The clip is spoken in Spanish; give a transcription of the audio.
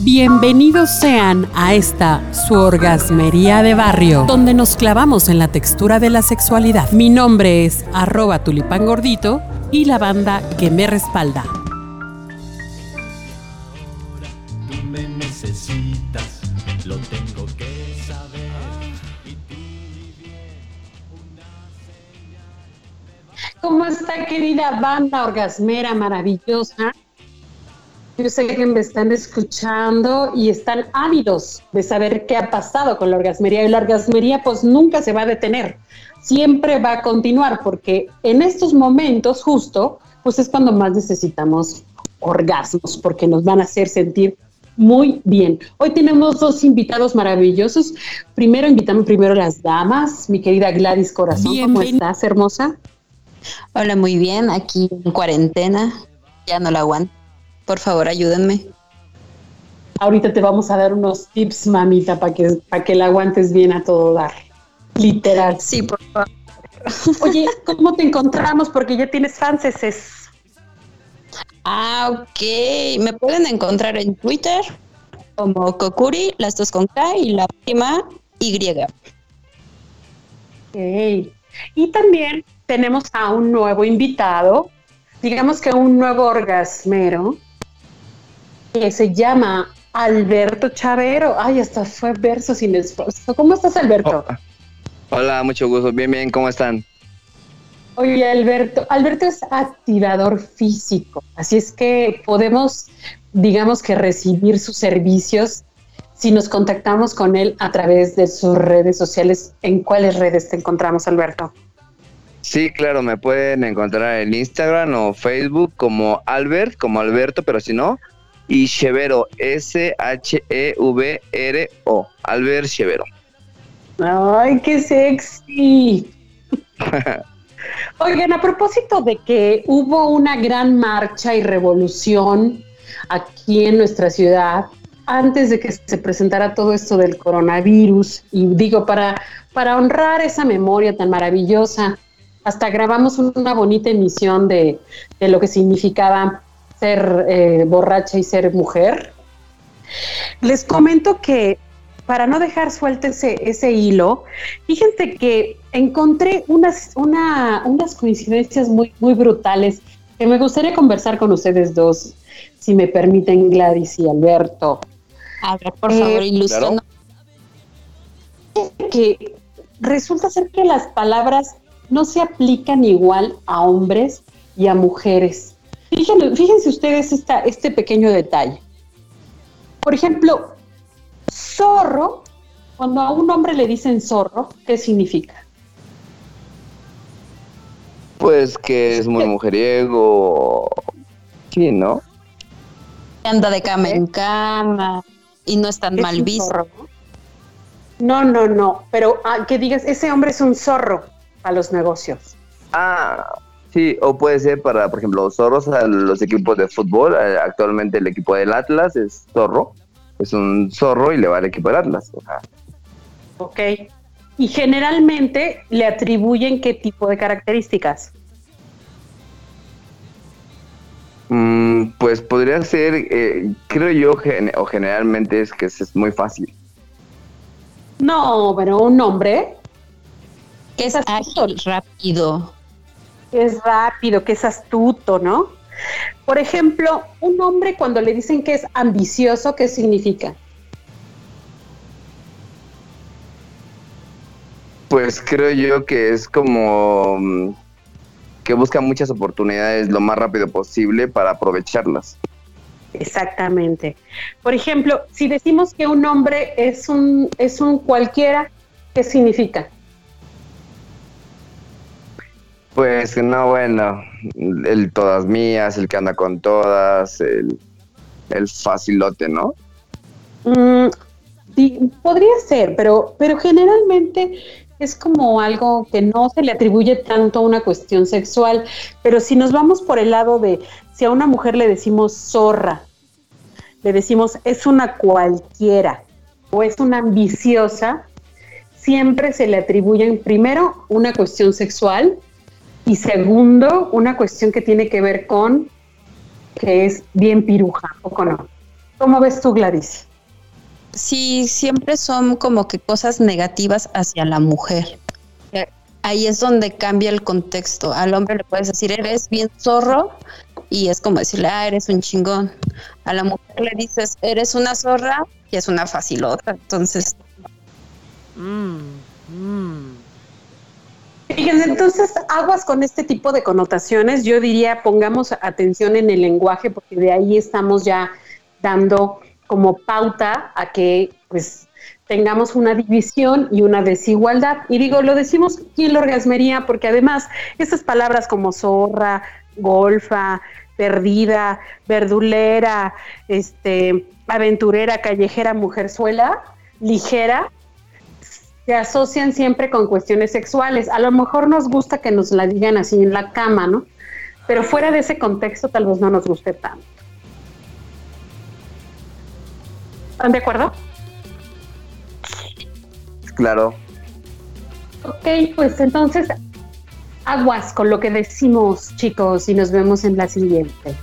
Bienvenidos sean a esta su orgasmería de barrio, donde nos clavamos en la textura de la sexualidad. Mi nombre es arroba tulipán gordito y la banda que me respalda. ¿Cómo está querida banda orgasmera maravillosa? Yo sé que me están escuchando y están ávidos de saber qué ha pasado con la orgasmería. Y la orgasmería pues nunca se va a detener, siempre va a continuar porque en estos momentos justo pues es cuando más necesitamos orgasmos porque nos van a hacer sentir muy bien. Hoy tenemos dos invitados maravillosos. Primero invitamos primero a las damas, mi querida Gladys Corazón. ¿Cómo estás, hermosa? Hola, muy bien. Aquí en cuarentena. Ya no la aguanto. Por favor, ayúdenme. Ahorita te vamos a dar unos tips, mamita, para que, para que la aguantes bien a todo dar. Literal. Sí, por favor. Oye, ¿cómo te encontramos? Porque ya tienes franceses. Ah, ok. Me pueden encontrar en Twitter como Kokuri, las dos con K y la última Y. Ok. Y también tenemos a un nuevo invitado, digamos que un nuevo orgasmero, que se llama Alberto Chavero. Ay, hasta fue verso sin esfuerzo. ¿Cómo estás, Alberto? Oh, hola, mucho gusto. Bien, bien, ¿cómo están? Oye, Alberto, Alberto es activador físico, así es que podemos, digamos que recibir sus servicios si nos contactamos con él a través de sus redes sociales. ¿En cuáles redes te encontramos, Alberto? Sí, claro, me pueden encontrar en Instagram o Facebook como Albert, como Alberto, pero si no, y Chevero, S-H-E-V-R-O, Albert Chevero. ¡Ay, qué sexy! Oigan, a propósito de que hubo una gran marcha y revolución aquí en nuestra ciudad, antes de que se presentara todo esto del coronavirus, y digo, para, para honrar esa memoria tan maravillosa, hasta grabamos una bonita emisión de, de lo que significaba ser eh, borracha y ser mujer. Les comento que para no dejar suelto ese, ese hilo, fíjense que encontré unas, una, unas coincidencias muy, muy brutales que me gustaría conversar con ustedes dos, si me permiten, Gladys y Alberto. A ver, por favor, eh, ilustrando. Que resulta ser que las palabras no se aplican igual a hombres y a mujeres. Fíjense, ustedes esta, este pequeño detalle. Por ejemplo, zorro, cuando a un hombre le dicen zorro, ¿qué significa? Pues que es muy mujeriego. Sí, ¿no? Anda de cama en cama y no es tan mal visto. No, no, no, pero ah, que digas, ese hombre es un zorro a los negocios. Ah, Sí, o puede ser para, por ejemplo, zorros a los equipos de fútbol. Eh, actualmente el equipo del Atlas es zorro, es un zorro y le va al equipo del Atlas. Ok. ¿Y generalmente le atribuyen qué tipo de características? Mm, pues podría ser, eh, creo yo, o generalmente es que es muy fácil. No, pero un nombre. Que es ágil, rápido que es rápido, que es astuto, ¿no? Por ejemplo, un hombre cuando le dicen que es ambicioso, ¿qué significa? Pues creo yo que es como mm, que busca muchas oportunidades lo más rápido posible para aprovecharlas. Exactamente. Por ejemplo, si decimos que un hombre es un es un cualquiera, ¿qué significa? Pues no, bueno, el todas mías, el que anda con todas, el, facilote, ¿no? Mm, sí, podría ser, pero, pero generalmente es como algo que no se le atribuye tanto a una cuestión sexual, pero si nos vamos por el lado de si a una mujer le decimos zorra, le decimos es una cualquiera o es una ambiciosa, siempre se le atribuyen primero una cuestión sexual y segundo, una cuestión que tiene que ver con que es bien piruja, ¿o no? ¿Cómo ves tú, Gladys? Sí, siempre son como que cosas negativas hacia la mujer. Ahí es donde cambia el contexto. Al hombre le puedes decir, eres bien zorro, y es como decirle, ah, eres un chingón. A la mujer le dices, eres una zorra, y es una facilota. Entonces, Fíjense, entonces, aguas con este tipo de connotaciones. Yo diría, pongamos atención en el lenguaje, porque de ahí estamos ya dando como pauta a que, pues, tengamos una división y una desigualdad. Y digo, lo decimos aquí en la orgasmería, porque además, estas palabras como zorra, golfa, perdida, verdulera, este, aventurera, callejera, mujerzuela, ligera, se asocian siempre con cuestiones sexuales. A lo mejor nos gusta que nos la digan así en la cama, ¿no? Pero fuera de ese contexto tal vez no nos guste tanto. ¿Están de acuerdo? Claro. Ok, pues entonces aguas con lo que decimos, chicos, y nos vemos en la siguiente.